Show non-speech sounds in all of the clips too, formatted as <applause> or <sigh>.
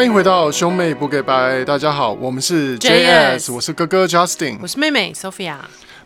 欢迎回到兄妹不给白，大家好，我们是 JS，我是哥哥 Justin，我是妹妹 Sophia。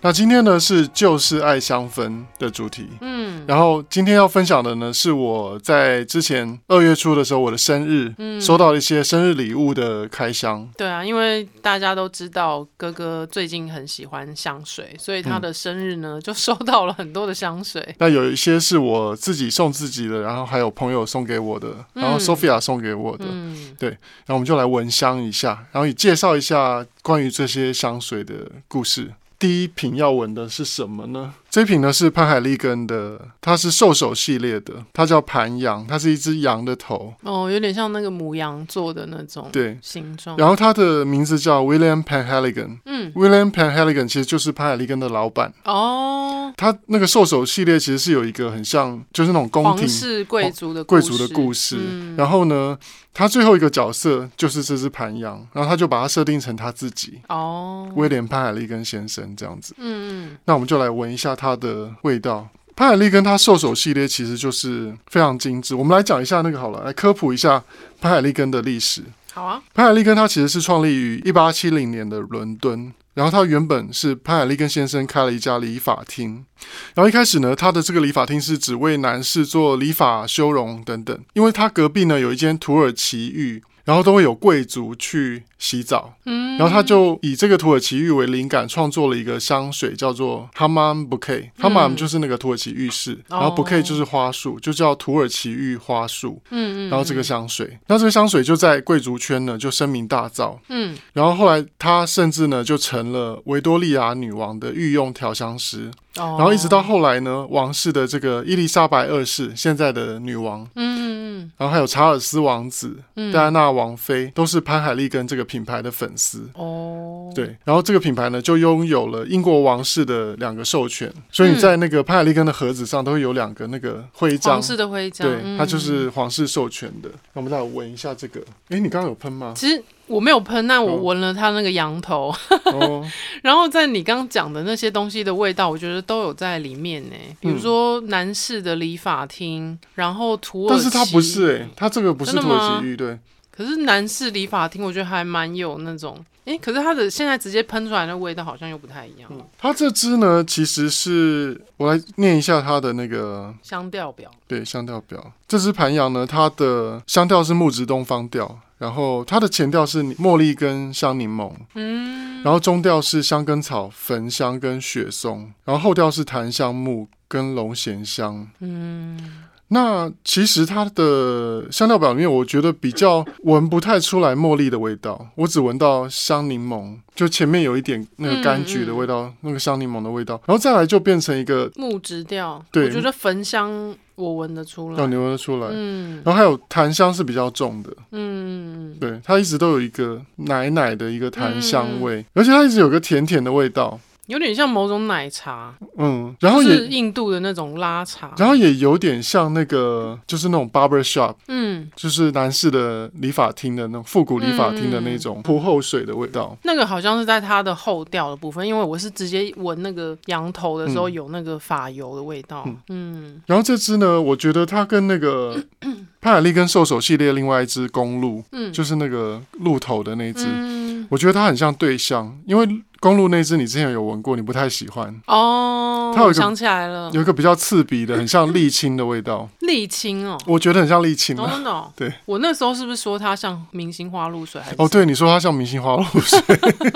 那今天呢是就是爱香氛的主题，嗯，然后今天要分享的呢是我在之前二月初的时候，我的生日，嗯，收到了一些生日礼物的开箱。对啊，因为大家都知道哥哥最近很喜欢香水，所以他的生日呢、嗯、就收到了很多的香水。那有一些是我自己送自己的，然后还有朋友送给我的，然后 Sophia 送给我的，嗯，对，然后我们就来闻香一下，然后也介绍一下关于这些香水的故事。第一瓶要闻的是什么呢？这瓶呢是潘海利根的，它是兽首系列的，它叫盘羊，它是一只羊的头，哦，有点像那个母羊做的那种对形状。然后它的名字叫 William Penhaligon，嗯，William Penhaligon 其实就是潘海利根的老板哦。他那个兽首系列其实是有一个很像，就是那种宫廷是贵族的贵族的故事。嗯、然后呢，他最后一个角色就是这只盘羊，然后他就把它设定成他自己哦，威廉潘海利根先生这样子。嗯嗯，那我们就来闻一下他。它的味道，潘海利根它兽首系列其实就是非常精致。我们来讲一下那个好了，来科普一下潘海利根的历史。好啊，潘海利根它其实是创立于一八七零年的伦敦，然后它原本是潘海利根先生开了一家理发厅，然后一开始呢，他的这个理发厅是只为男士做理发、修容等等，因为他隔壁呢有一间土耳其浴。然后都会有贵族去洗澡，嗯，然后他就以这个土耳其浴为灵感，创作了一个香水，叫做 Hammam Bouquet。Hammam 就是那个土耳其浴室，然后 Bouquet 就是花束，就叫土耳其浴花束。嗯嗯。然后这个香水，那这个香水就在贵族圈呢就声名大噪。嗯。然后后来他甚至呢就成了维多利亚女王的御用调香师。然后一直到后来呢，王室的这个伊丽莎白二世，现在的女王，嗯然后还有查尔斯王子、戴安娜王妃，都是潘海利根这个品牌的粉丝。哦。对，然后这个品牌呢，就拥有了英国王室的两个授权，所以你在那个潘海利根的盒子上都会有两个那个徽章，皇室的徽章，对，它就是皇室授权的。那我们再来闻一下这个，哎，你刚刚有喷吗？其实。我没有喷，那我闻了它那个羊头，哦、<laughs> 然后在你刚讲的那些东西的味道，我觉得都有在里面呢。比如说男士的理发厅，然后土耳其，但是它不是哎、欸，它这个不是土耳其浴，对。可是男士理发厅，我觉得还蛮有那种，哎、欸，可是它的现在直接喷出来的味道好像又不太一样。嗯、它这支呢，其实是我来念一下它的那个香调表，对，香调表。这支盘羊呢，它的香调是木质东方调。然后它的前调是茉莉跟香柠檬，嗯，然后中调是香根草、焚香跟雪松，然后后调是檀香木跟龙涎香，嗯。那其实它的香料表里面，我觉得比较闻不太出来茉莉的味道，我只闻到香柠檬，就前面有一点那个柑橘的味道，嗯嗯、那个香柠檬的味道，然后再来就变成一个木质调。对，我觉得焚香我闻得出来，哦，你闻得出来，嗯，然后还有檀香是比较重的，嗯，对，它一直都有一个奶奶的一个檀香味，嗯、而且它一直有个甜甜的味道。有点像某种奶茶，嗯，然后也是印度的那种拉茶，然后也有点像那个，就是那种 barber shop，嗯，就是男士的理发厅的那种复古理发厅的那种铺后水的味道。嗯、那个好像是在它的后调的部分，因为我是直接闻那个羊头的时候有那个发油的味道，嗯，嗯。然后这支呢，我觉得它跟那个 <coughs> 潘海利根兽首系列另外一支公鹿，嗯，就是那个鹿头的那支，嗯、我觉得它很像对象，因为。公路那只你之前有闻过，你不太喜欢哦。它有一个想起来了，有一个比较刺鼻的，很像沥青的味道。沥青哦，我觉得很像沥青。真的？<laughs> 对，我那时候是不是说它像明星花露水？还是哦，对，你说它像明星花露水。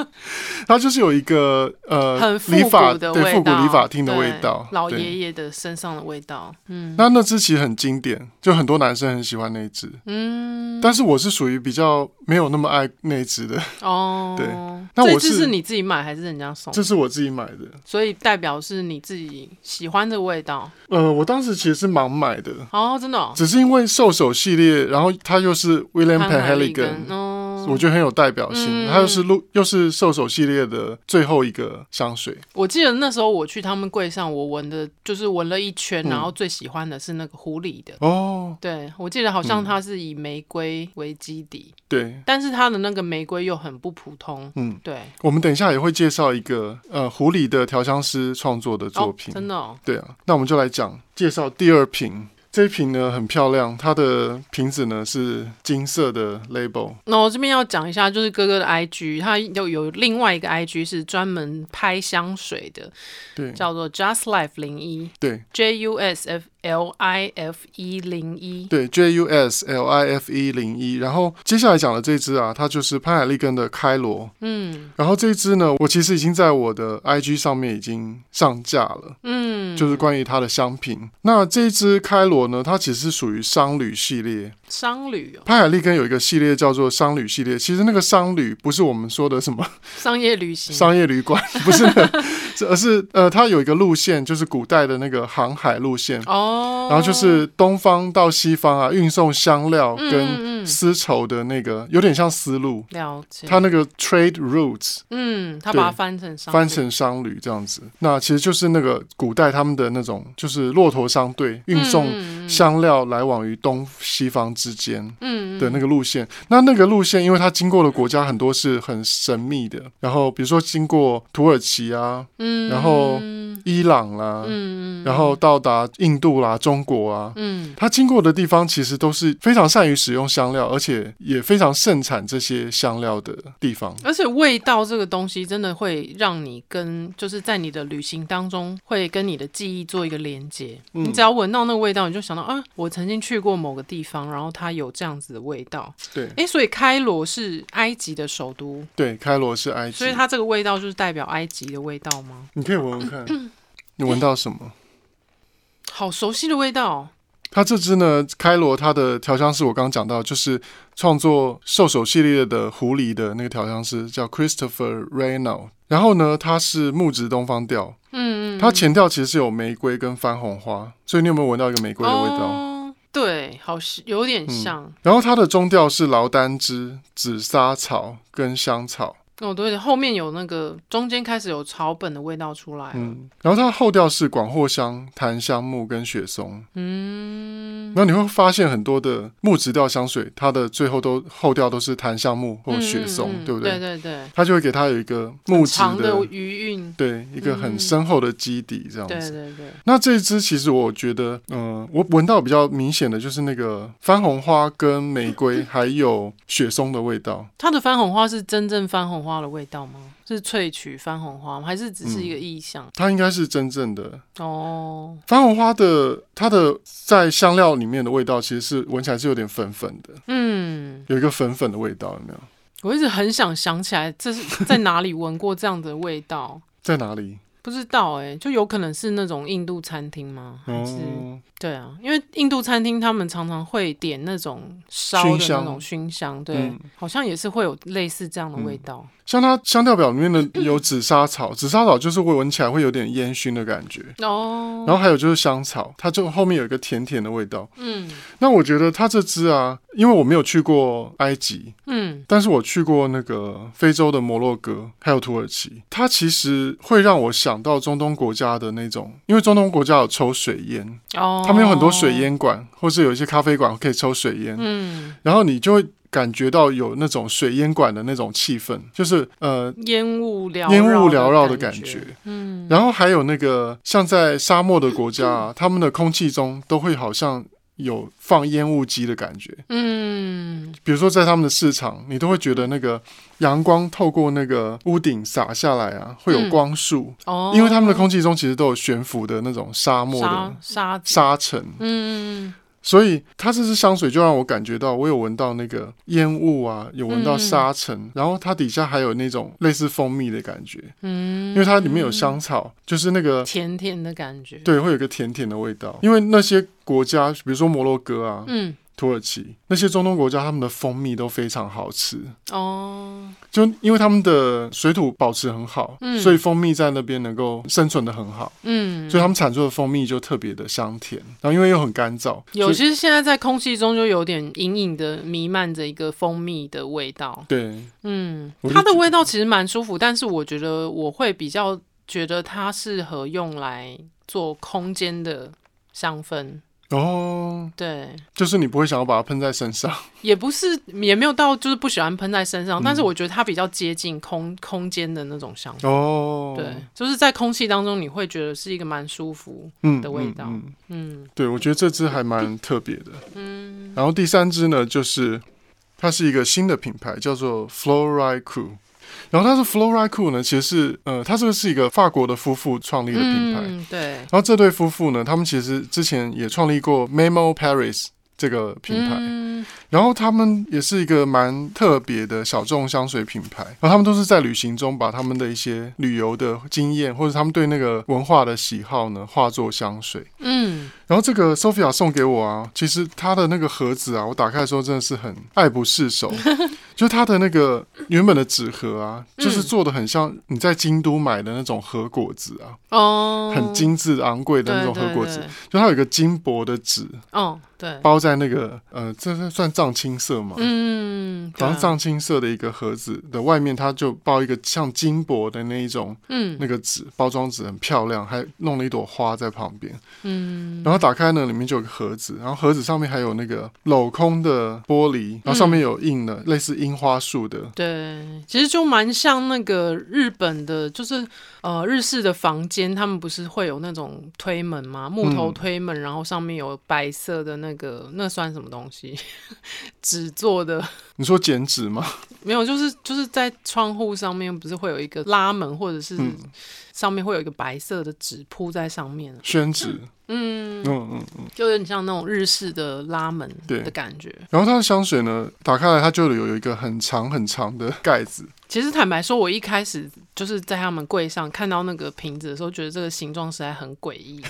<laughs> 它就是有一个呃，很复古的味道，对，复古理发厅的味道，老爷爷的身上的味道。嗯，那那只其实很经典，就很多男生很喜欢那只。嗯，但是我是属于比较没有那么爱那只的。哦，对，那我是你自己买。还是人家送？这是我自己买的，所以代表是你自己喜欢的味道。呃，我当时其实是盲买的哦，真的哦，只是因为兽首系列，然后它又是 William Penhaligon，哦，我觉得很有代表性。嗯，它又是鹿，又是兽首系列的最后一个香水。我记得那时候我去他们柜上，我闻的就是闻了一圈，然后最喜欢的是那个狐狸的哦。对，我记得好像它是以玫瑰为基底，对，但是它的那个玫瑰又很不普通。嗯，对。我们等一下也会。会介绍一个呃狐狸的调香师创作的作品，真的，哦对啊，那我们就来讲介绍第二瓶。这一瓶呢很漂亮，它的瓶子呢是金色的 label。那我这边要讲一下，就是哥哥的 IG，他有有另外一个 IG 是专门拍香水的，对，叫做 Just Life 零一，对，J U S F L I F E 零一，对，J U S L I F E 零一。然后接下来讲的这支啊，它就是潘海利根的开罗，嗯，然后这支呢，我其实已经在我的 IG 上面已经上架了，嗯，就是关于它的商品。那这一支开罗呢，它其实是属于商旅系列。商旅哦，潘海利根有一个系列叫做商旅系列，其实那个商旅不是我们说的什么商业旅行、商业旅馆，不是的，<laughs> 而是呃，它有一个路线，就是古代的那个航海路线。哦，然后就是东方到西方啊，运送香料跟丝绸的那个，有点像丝路，了解，它那个 trade routes，嗯，他把它翻成商翻成商旅这样子，那其实就是那个古代他们的那种，就是骆驼商队运送香料来往于东西方之间嗯。的那个路线，那那个路线，因为它经过的国家很多是很神秘的，然后比如说经过土耳其啊，嗯，然后伊朗啦，嗯，然后到达印度啦、中国啊，嗯，它经过的地方其实都是非常善于使用香料，而且也非常盛产这些香料的地方。而且味道这个东西真的会让你跟就是在你的旅行当中会跟你的记忆做一个连接，嗯，你只要闻到那个味道，你就想到啊，我曾经去过某个地方，然后它有。这样子的味道，对，哎，所以开罗是埃及的首都，对，开罗是埃及，所以它这个味道就是代表埃及的味道吗？你可以闻闻看，<coughs> 你闻到什么？好熟悉的味道。它这支呢，开罗它的调香师我刚刚讲到，就是创作兽首系列的狐狸的那个调香师叫 Christopher Reynolds，然后呢，它是木质东方调，嗯嗯，它前调其实是有玫瑰跟番红花，所以你有没有闻到一个玫瑰的味道？哦对，好像有点像、嗯。然后它的中调是劳丹脂、紫砂草跟香草。哦，对，后面有那个中间开始有草本的味道出来。嗯，然后它后调是广藿香、檀香木跟雪松。嗯，然后你会发现很多的木质调香水，它的最后都后调都是檀香木或雪松，嗯、对不对？对对对。它就会给它有一个木质的，的余韵，对，一个很深厚的基底这样子。对对对。那这一支其实我觉得，嗯、呃，我闻到比较明显的就是那个番红花跟玫瑰，<laughs> 还有雪松的味道。它的番红花是真正番红花的味道吗？是萃取番红花吗？还是只是一个意象？嗯、它应该是真正的哦。番红花的它的在香料里面的味道，其实是闻起来是有点粉粉的。嗯，有一个粉粉的味道，有没有？我一直很想想起来，这是 <laughs> 在哪里闻过这样的味道？在哪里？不知道哎、欸，就有可能是那种印度餐厅吗？还是？哦对啊，因为印度餐厅他们常常会点那种烧的那种熏香，对、嗯，好像也是会有类似这样的味道。嗯、像它香调表里面的有紫砂草，<clears throat> 紫砂草就是会闻起来会有点烟熏的感觉哦。然后还有就是香草，它就后面有一个甜甜的味道。嗯，那我觉得它这支啊，因为我没有去过埃及，嗯，但是我去过那个非洲的摩洛哥，还有土耳其，它其实会让我想到中东国家的那种，因为中东国家有抽水烟哦。他们有很多水烟馆，或是有一些咖啡馆可以抽水烟，嗯，然后你就会感觉到有那种水烟馆的那种气氛，就是呃烟雾缭烟雾缭绕的感觉，嗯，然后还有那个像在沙漠的国家啊，他们的空气中都会好像。有放烟雾机的感觉，嗯，比如说在他们的市场，你都会觉得那个阳光透过那个屋顶洒下来啊，会有光束，哦，因为他们的空气中其实都有悬浮的那种沙漠的沙沙尘，嗯。所以它这支香水就让我感觉到，我有闻到那个烟雾啊，有闻到沙尘，嗯，然后它底下还有那种类似蜂蜜的感觉，嗯，因为它里面有香草，就是那个甜甜的感觉，对，会有一个甜甜的味道，因为那些国家，比如说摩洛哥啊，嗯。土耳其那些中东国家，他们的蜂蜜都非常好吃哦。就因为他们的水土保持很好，嗯，所以蜂蜜在那边能够生存的很好，嗯，所以他们产出的蜂蜜就特别的香甜。然后因为又很干燥，有其实现在在空气中就有点隐隐的弥漫着一个蜂蜜的味道。对，嗯，它的味道其实蛮舒服，但是我觉得我会比较觉得它适合用来做空间的香氛。哦，对，就是你不会想要把它喷在身上，<laughs> 也不是，也没有到就是不喜欢喷在身上，嗯、但是我觉得它比较接近空空间的那种香水。哦，对，就是在空气当中你会觉得是一个蛮舒服的味道。嗯，嗯嗯对，我觉得这支还蛮特别的。嗯，然后第三支呢，就是它是一个新的品牌，叫做 Florai Cool。然后它是 Florai Cool 呢，其实是呃，它这个是一个法国的夫妇创立的品牌。嗯，对。然后这对夫妇呢，他们其实之前也创立过 Memo Paris 这个品牌。嗯。然后他们也是一个蛮特别的小众香水品牌。然后他们都是在旅行中把他们的一些旅游的经验，或者他们对那个文化的喜好呢，化作香水。嗯。然后这个 Sophia 送给我啊，其实它的那个盒子啊，我打开的时候真的是很爱不释手。<laughs> 就它的那个原本的纸盒啊，就是做的很像你在京都买的那种和果子啊，哦，很精致昂贵的那种和果子。就它有一个金箔的纸，哦，对，包在那个呃，这是算藏青色嘛？嗯，好像藏青色的一个盒子的外面，它就包一个像金箔的那一种，嗯，那个纸包装纸很漂亮，还弄了一朵花在旁边，嗯，然后打开呢，里面就有个盒子，然后盒子上面还有那个镂空的玻璃，然后上面有印了类似。樱花树的，对，其实就蛮像那个日本的，就是呃日式的房间，他们不是会有那种推门吗？木头推门，嗯、然后上面有白色的那个，那算什么东西？<laughs> 纸做的？你说剪纸吗？没有，就是就是在窗户上面，不是会有一个拉门，或者是上面会有一个白色的纸铺在上面，宣纸。嗯嗯嗯嗯，就有点像那种日式的拉门的感觉。然后它的香水呢，打开来它就有有一个很长很长的盖子。其实坦白说，我一开始就是在他们柜上看到那个瓶子的时候，觉得这个形状实在很诡异。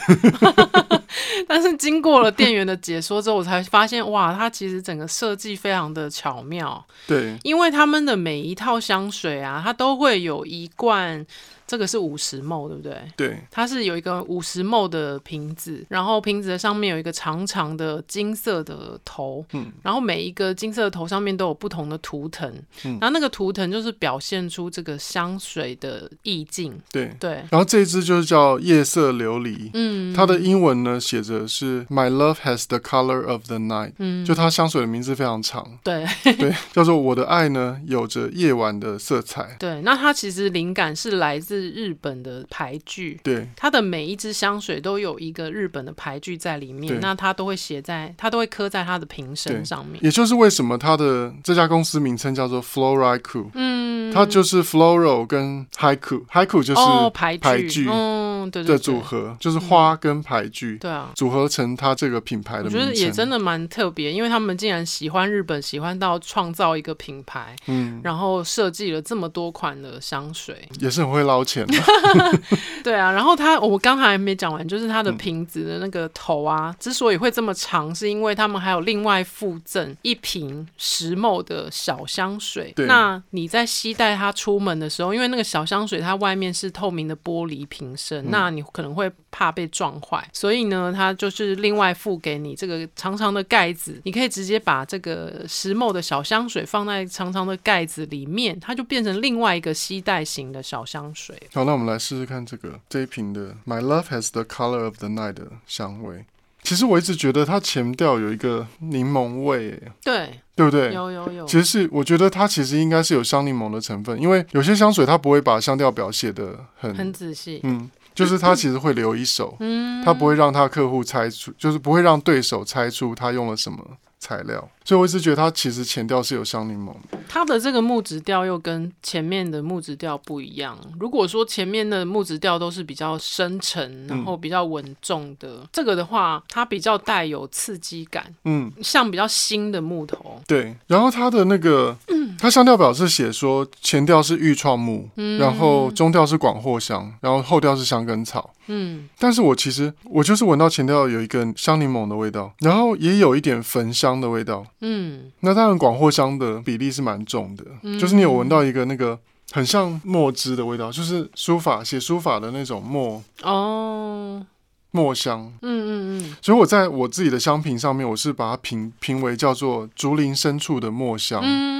<laughs> <laughs> 但是经过了店员的解说之后，我才发现哇，它其实整个设计非常的巧妙。对，因为他们的每一套香水啊，它都会有一罐。这个是五十 ml 对不对？对，它是有一个五十 ml 的瓶子，然后瓶子的上面有一个长长的金色的头，嗯，然后每一个金色的头上面都有不同的图腾，嗯，然后那个图腾就是表现出这个香水的意境，对。对。然后这一支就是叫夜色琉璃，嗯，它的英文呢写着是 My love has the color of the night，嗯，就它香水的名字非常长，对。对，叫做我的爱呢有着夜晚的色彩，对，那它其实灵感是来自。是日本的牌具，对，它的每一支香水都有一个日本的牌具在里面，那它都会写在，它都会刻在它的瓶身上面。也就是为什么它的这家公司名称叫做 Florai Cool，嗯，它就是 Floral 跟 Haiku，Haiku 就是牌具，嗯，对的组合，就是花跟牌具，对啊，组合成它这个品牌的名称。我觉得也真的蛮特别，因为他们竟然喜欢日本，喜欢到创造一个品牌，嗯，然后设计了这么多款的香水，也是很会捞。<laughs> 对啊，然后他我刚才还没讲完，就是他的瓶子的那个头啊，嗯、之所以会这么长，是因为他们还有另外附赠一瓶十 ml 的小香水。那你在携带它出门的时候，因为那个小香水它外面是透明的玻璃瓶身，嗯、那你可能会怕被撞坏，所以呢，它就是另外付给你这个长长的盖子，你可以直接把这个十 ml 的小香水放在长长的盖子里面，它就变成另外一个吸带型的小香水。好，那我们来试试看这个这一瓶的 My Love Has the Color of the Night 的香味。其实我一直觉得它前调有一个柠檬味，对，对不对？有有有。其实是我觉得它其实应该是有香柠檬的成分，因为有些香水它不会把香调表写的很很仔细，嗯，就是他其实会留一手，嗯，它不会让他客户猜出，就是不会让对手猜出他用了什么材料。所以我一直觉得它其实前调是有香柠檬的，它的这个木质调又跟前面的木质调不一样。如果说前面的木质调都是比较深沉，然后比较稳重的，嗯、这个的话，它比较带有刺激感，嗯，像比较新的木头。对，然后它的那个，嗯、它香调表是写说前调是愈创木，嗯、然后中调是广藿香，然后后调是香根草，嗯。但是我其实我就是闻到前调有一个香柠檬的味道，然后也有一点焚香的味道。嗯，那当然广藿香的比例是蛮重的，嗯、就是你有闻到一个那个很像墨汁的味道，就是书法写书法的那种墨哦，墨香，嗯嗯嗯，所以我在我自己的香瓶上面，我是把它评评为叫做竹林深处的墨香。嗯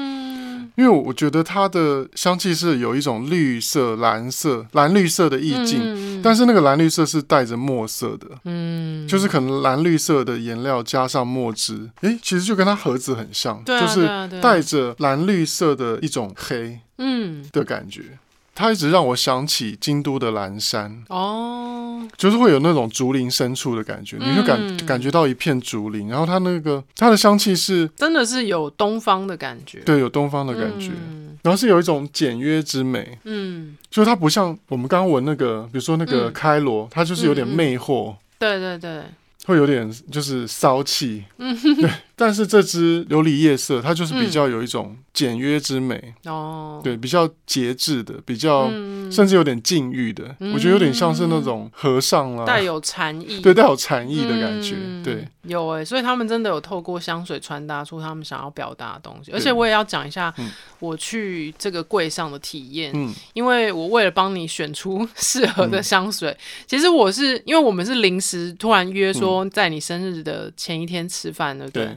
因为我觉得它的香气是有一种绿色、蓝色、蓝绿色的意境，嗯、但是那个蓝绿色是带着墨色的，嗯，就是可能蓝绿色的颜料加上墨汁，哎，其实就跟它盒子很像，啊、就是带着蓝绿色的一种黑，嗯。的感觉。它一直让我想起京都的蓝山。哦，就是会有那种竹林深处的感觉，嗯、你就感感觉到一片竹林，然后它那个它的香气是真的是有东方的感觉，对，有东方的感觉，嗯、然后是有一种简约之美，嗯，就是它不像我们刚刚闻那个，比如说那个开罗，嗯、它就是有点魅惑，对对对。会有点就是骚气，嗯，<laughs> 对，但是这支琉璃夜色，它就是比较有一种简约之美。哦，对，比较节制的，比较甚至有点禁欲的，我觉得有点像是那种和尚啦，带有禅意，对，带有禅意的感觉，对，有哎，所以他们真的有透过香水传达出他们想要表达的东西，而且我也要讲一下我去这个柜上的体验，嗯，因为我为了帮你选出适合的香水，其实我是因为我们是临时突然约说。在你生日的前一天吃饭，对不对？对。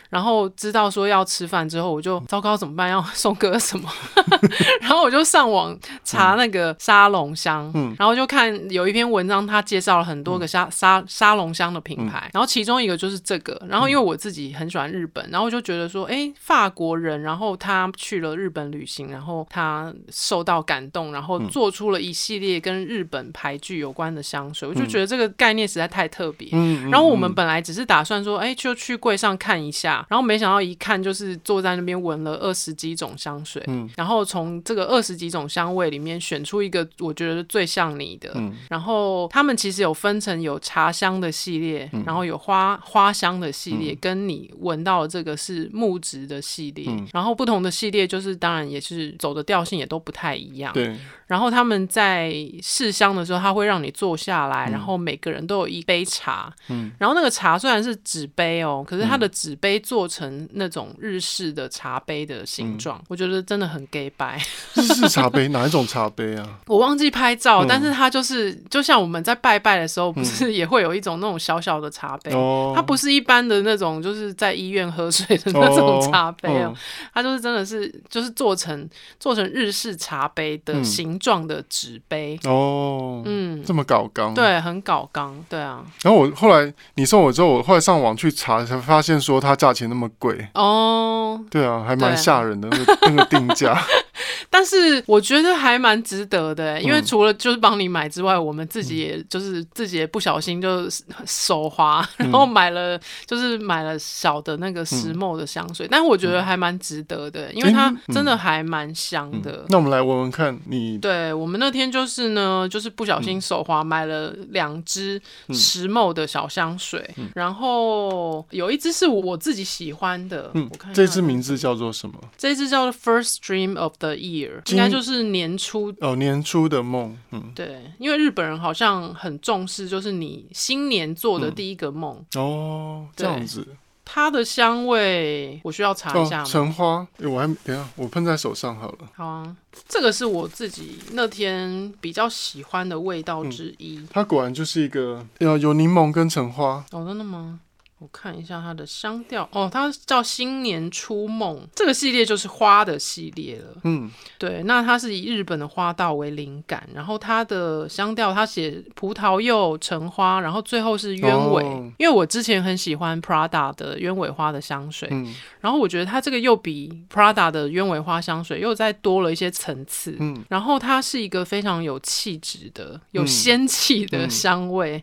然后知道说要吃饭之后，我就糟糕怎么办？要 <laughs> 送哥什么？<laughs> 然后我就上网查那个沙龙香，嗯、然后就看有一篇文章，他介绍了很多个沙、嗯、沙沙龙香的品牌，嗯、然后其中一个就是这个。然后因为我自己很喜欢日本，然后我就觉得说，哎，法国人，然后他去了日本旅行，然后他受到感动，然后做出了一系列跟日本牌具有关的香水，嗯、我就觉得这个概念实在太特别。嗯、然后我们本来只是打算说，哎，就去柜上看一下。然后没想到一看就是坐在那边闻了二十几种香水，嗯，然后从这个二十几种香味里面选出一个我觉得最像你的，嗯，然后他们其实有分成有茶香的系列，嗯，然后有花花香的系列，嗯，跟你闻到的这个是木质的系列，嗯，然后不同的系列就是当然也是走的调性也都不太一样，对。然后他们在试香的时候，他会让你坐下来，嗯、然后每个人都有一杯茶。嗯，然后那个茶虽然是纸杯哦，可是它的纸杯做成那种日式的茶杯的形状，嗯、我觉得真的很假掰。日式茶杯哪一种茶杯啊？<laughs> 我忘记拍照，嗯、但是它就是就像我们在拜拜的时候，不是也会有一种那种小小的茶杯？嗯、它不是一般的那种，就是在医院喝水的那种茶杯哦，它就是真的是就是做成做成日式茶杯的形。状的纸杯哦，嗯，这么搞刚，对，很搞刚，对啊。然后我后来你送我之后，我后来上网去查，才发现说它价钱那么贵。哦，对啊，还蛮吓人的那个那个定价。<laughs> 但是我觉得还蛮值得的，因为除了就是帮你买之外，我们自己也就是自己也不小心就手滑，然后买了就是买了小的那个石墨的香水，但是我觉得还蛮值得的，因为它真的还蛮香的。那我们来闻闻看，你。对我们那天就是呢，就是不小心手滑买了两支石墨的小香水，然后有一支是我自己喜欢的，我看这支名字叫做什么？这支叫做 First Dream of the Year。应该就是年初哦，年初的梦，嗯，对，因为日本人好像很重视，就是你新年做的第一个梦、嗯、哦，这样子。它的香味我需要查一下吗？橙花，欸、我还等下我喷在手上好了。好啊，这个是我自己那天比较喜欢的味道之一。嗯、它果然就是一个有有柠檬跟橙花。哦，真的吗？我看一下它的香调哦，它叫新年初梦，这个系列就是花的系列了。嗯，对，那它是以日本的花道为灵感，然后它的香调它写葡萄柚、橙花，然后最后是鸢尾。哦、因为我之前很喜欢 Prada 的鸢尾花的香水，嗯、然后我觉得它这个又比 Prada 的鸢尾花香水又再多了一些层次。嗯，然后它是一个非常有气质的、有仙气的香味。嗯嗯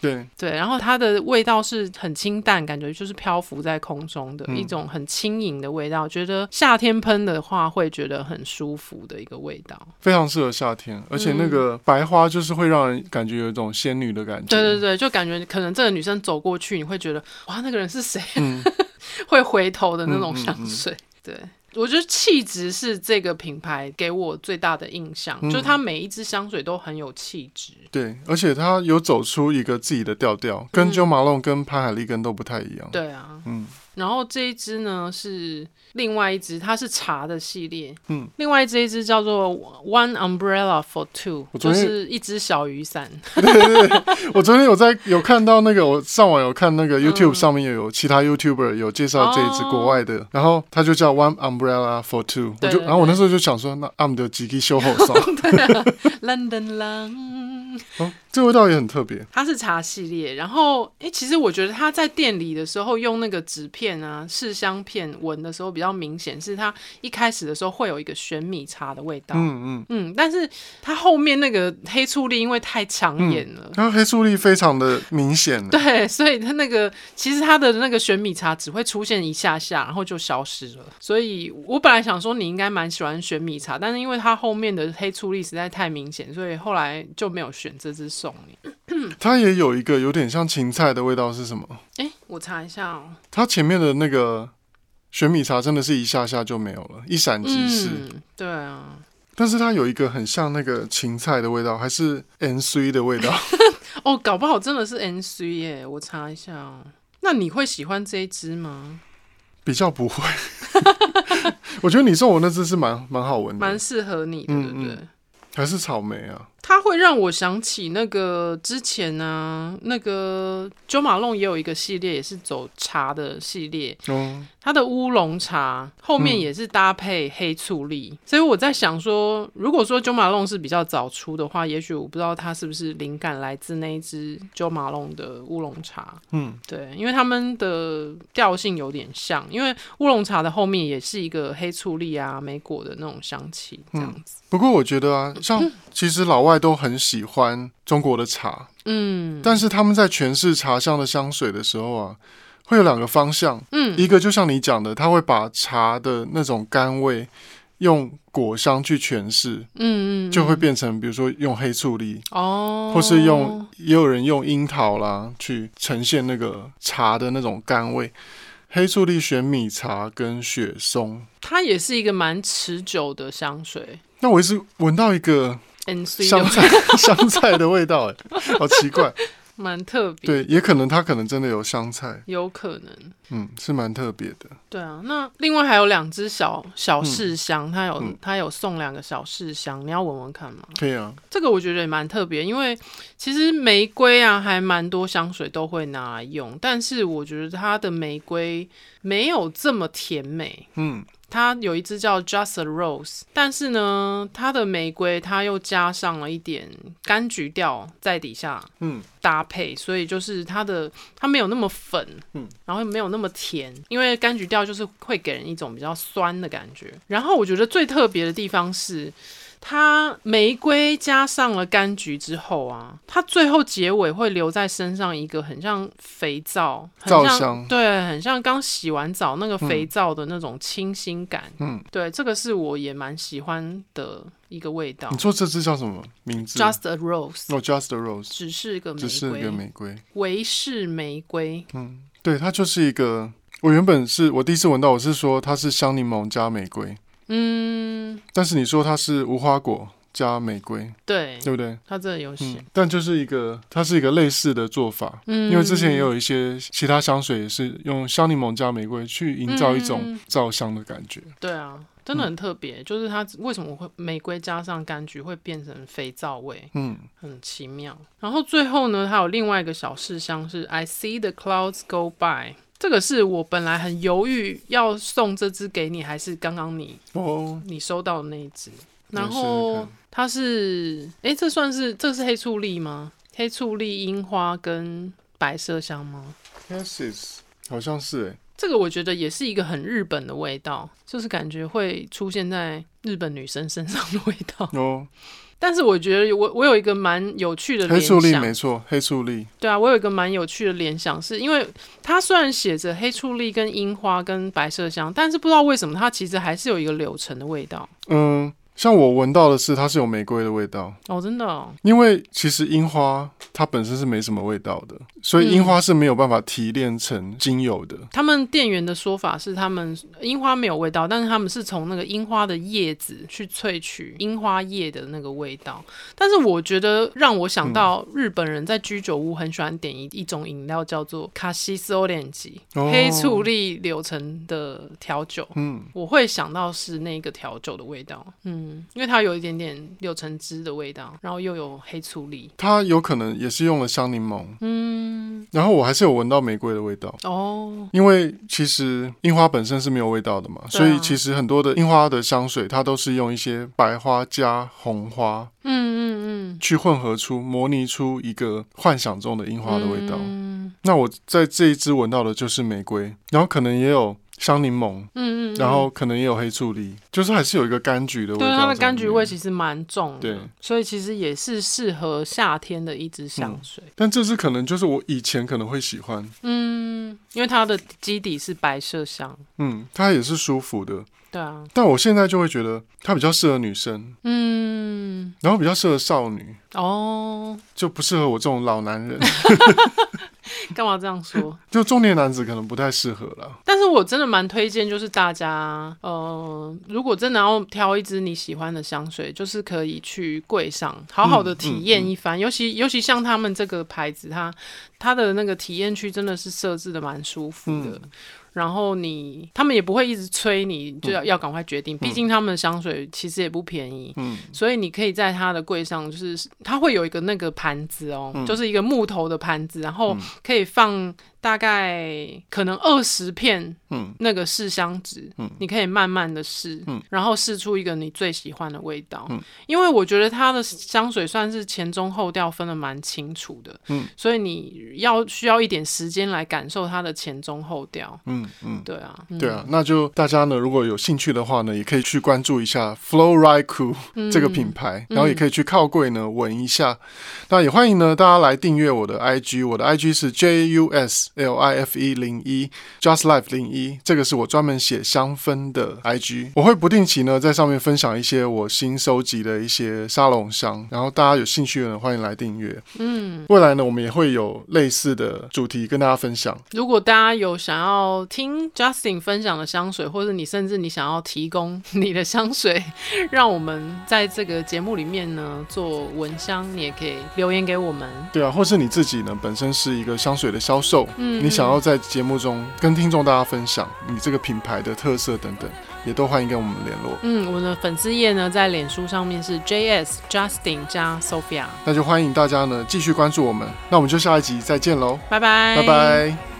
对对，然后它的味道是很清淡，感觉就是漂浮在空中的、嗯、一种很轻盈的味道。觉得夏天喷的话，会觉得很舒服的一个味道，非常适合夏天。而且那个白花就是会让人感觉有一种仙女的感觉。对对对，就感觉可能这个女生走过去，你会觉得哇，那个人是谁？嗯、<laughs> 会回头的那种香水。对。我觉得气质是这个品牌给我最大的印象，嗯、就是它每一支香水都很有气质。对，而且它有走出一个自己的调调，跟 Jo Malone 跟潘海利根都不太一样。对啊，嗯。然后这一支呢是另外一支，它是茶的系列。嗯，另外这一支叫做 One Umbrella for Two，就是一只小雨伞。<laughs> 对对对，我昨天有在有看到那个，我上网有看那个 YouTube 上面也有其他 YouTuber 有介绍这一支国外的，嗯、然后它就叫 One Umbrella for Two。我就然后我那时候就想说，那 I'm 的几个修好上。对啊，London Lang。<laughs> 哦，这味道也很特别。它是茶系列，然后哎、欸，其实我觉得它在店里的时候用那个纸片啊，试香片闻的时候比较明显，是它一开始的时候会有一个玄米茶的味道。嗯嗯嗯，但是它后面那个黑醋栗因为太抢眼了，它、嗯、黑醋栗非常的明显。对，所以它那个其实它的那个玄米茶只会出现一下下，然后就消失了。所以我本来想说你应该蛮喜欢玄米茶，但是因为它后面的黑醋栗实在太明显，所以后来就没有。选这支送你，它也有一个有点像芹菜的味道，是什么？哎、欸，我查一下哦。它前面的那个玄米茶真的是一下下就没有了，一闪即逝。嗯，对啊。但是它有一个很像那个芹菜的味道，还是 N C 的味道。<laughs> 哦，搞不好真的是 N C 耶！我查一下哦。那你会喜欢这一支吗？比较不会。<laughs> 我觉得你送我那支是蛮蛮好闻的，蛮适合你的，对不对？还是草莓啊？它会让我想起那个之前呢、啊，那个 Jo Malone 也有一个系列，也是走茶的系列。哦，它的乌龙茶后面也是搭配黑醋栗，嗯、所以我在想说，如果说 Jo Malone 是比较早出的话，也许我不知道它是不是灵感来自那一支 Jo Malone 的乌龙茶。嗯，对，因为他们的调性有点像，因为乌龙茶的后面也是一个黑醋栗啊、莓果的那种香气，这样子。嗯、不过我觉得啊，像其实老外。都很喜欢中国的茶，嗯，但是他们在诠释茶香的香水的时候啊，会有两个方向，嗯，一个就像你讲的，他会把茶的那种甘味用果香去诠释，嗯嗯，就会变成比如说用黑醋栗哦，或是用也有人用樱桃啦去呈现那个茶的那种甘味，黑醋栗、选米茶跟雪松，它也是一个蛮持久的香水。那我一直闻到一个。香菜 <laughs> 香菜的味道，哎，好奇怪，<laughs> 蛮特别。对，也可能它可能真的有香菜，有可能，嗯，是蛮特别的。对啊，那另外还有两只小小试香，它有它有送两个小试香，你要闻闻看吗？可以啊，这个我觉得也蛮特别，因为其实玫瑰啊，还蛮多香水都会拿来用，但是我觉得它的玫瑰没有这么甜美，嗯。它有一支叫 Just a Rose，但是呢，它的玫瑰它又加上了一点柑橘调在底下，嗯，搭配，所以就是它的它没有那么粉，嗯，然后也没有那么甜，因为柑橘调就是会给人一种比较酸的感觉。然后我觉得最特别的地方是。它玫瑰加上了柑橘之后啊，它最后结尾会留在身上一个很像肥皂，很像皂香，对，很像刚洗完澡那个肥皂的那种清新感。嗯，对，这个是我也蛮喜欢的一个味道。你说这支叫什么名字？Just a Rose。哦，Just a Rose，只是一个玫瑰，只是一个玫瑰，维氏玫瑰。嗯，对，它就是一个。我原本是我第一次闻到，我是说它是香柠檬加玫瑰。嗯，但是你说它是无花果加玫瑰，对，对不对？它这有写、嗯，但就是一个，它是一个类似的做法。嗯，因为之前也有一些其他香水也是用香柠檬加玫瑰去营造一种皂香的感觉。嗯、对啊，真的很特别，嗯、就是它为什么会玫瑰加上柑橘会变成肥皂味？嗯，很奇妙。然后最后呢，还有另外一个小试香是 I see the clouds go by。这个是我本来很犹豫要送这只给你，还是刚刚你哦你收到的那一只？然后它是哎，这算是这是黑醋栗吗？黑醋栗、樱花跟白麝香吗？Yes，好像是哎。这个我觉得也是一个很日本的味道，就是感觉会出现在日本女生身上的味道哦。但是我觉得我我有一个蛮有趣的联想，黑醋栗没错，黑醋栗。对啊，我有一个蛮有趣的联想，是因为它虽然写着黑醋栗跟樱花跟白麝香，但是不知道为什么它其实还是有一个柳橙的味道。嗯，像我闻到的是，它是有玫瑰的味道哦，真的哦。因为其实樱花它本身是没什么味道的，所以樱花是没有办法提炼成精油的。嗯、他们店员的说法是，他们樱花没有味道，但是他们是从那个樱花的叶子去萃取樱花叶的那个味道。但是我觉得让我想到日本人在居酒屋很喜欢点一一种饮料，叫做卡西斯欧莲吉黑醋栗柳橙的调酒。嗯，我会想到是那个调酒的味道。嗯，因为它有一点点柳橙汁的味道，然后又有黑醋栗。它有可能也是用了香柠檬。嗯，然后我还是有闻到玫瑰的味道。哦，因为其实樱花本身是没有味道的嘛，所以其实很多的樱花的香水，它都是用一些白花加红花。嗯。去混合出、模拟出一个幻想中的樱花的味道。嗯，那我在这一支闻到的就是玫瑰，然后可能也有香柠檬，嗯嗯，然后可能也有黑醋栗，就是还是有一个柑橘的味道。对，它的柑橘味其实蛮重的，对，所以其实也是适合夏天的一支香水。嗯，但这支可能就是我以前可能会喜欢，嗯，因为它的基底是白麝香，嗯，它也是舒服的。对啊，但我现在就会觉得它比较适合女生，嗯，然后比较适合少女哦，就不适合我这种老男人。<laughs> 干嘛这样说？<laughs> 就中年男子可能不太适合了。但是我真的蛮推荐，就是大家，呃，如果真的要挑一支你喜欢的香水，就是可以去柜上好好的体验一番。嗯嗯嗯、尤其尤其像他们这个牌子，它它的那个体验区真的是设置的蛮舒服的。嗯然后你，他们也不会一直催你，就要要赶快决定。毕竟他们的香水其实也不便宜，嗯，所以你可以在他的柜上，就是他会有一个那个盘子哦，就是一个木头的盘子，然后可以放。大概可能二十片，嗯，那个试香纸，嗯，你可以慢慢的试，嗯，然后试出一个你最喜欢的味道，嗯，因为我觉得它的香水算是前中后调分的蛮清楚的，嗯，所以你要需要一点时间来感受它的前中后调，嗯嗯，对啊，对啊，那就大家呢如果有兴趣的话呢，也可以去关注一下 Flow Raiku 这个品牌，然后也可以去靠柜呢闻一下，那也欢迎呢大家来订阅我的 IG，我的 IG 是 JUS。L I F E 零一 Just Life 零一，这个是我专门写香氛的 IG，我会不定期呢在上面分享一些我新收集的一些沙龙香，然后大家有兴趣的人欢迎来订阅。嗯，未来呢我们也会有类似的主题跟大家分享。如果大家有想要听 Justin 分享的香水，或者你甚至你想要提供你的香水，让我们在这个节目里面呢做闻香，你也可以留言给我们。对啊，或是你自己呢本身是一个香水的销售。嗯，你想要在节目中跟听众大家分享你这个品牌的特色等等，也都欢迎跟我们联络。嗯，我们的粉丝页呢，在脸书上面是 JS Justin 加 Sophia，那就欢迎大家呢继续关注我们。那我们就下一集再见喽，拜拜，拜拜。